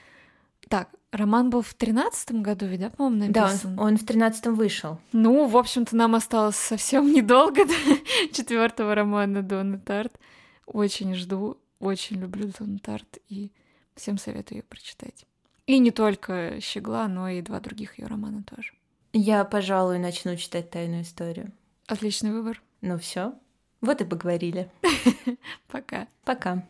Так, роман был в тринадцатом году, ведь, да, по-моему, написан? Да, он, он в тринадцатом вышел. Ну, в общем-то, нам осталось совсем [LAUGHS] недолго до четвертого романа Донны Тарт. Очень жду, очень люблю Донну Тарт и всем советую ее прочитать. И не только «Щегла», но и два других ее романа тоже. Я, пожалуй, начну читать «Тайную историю». Отличный выбор. Ну все, вот и поговорили. [LAUGHS] Пока. Пока.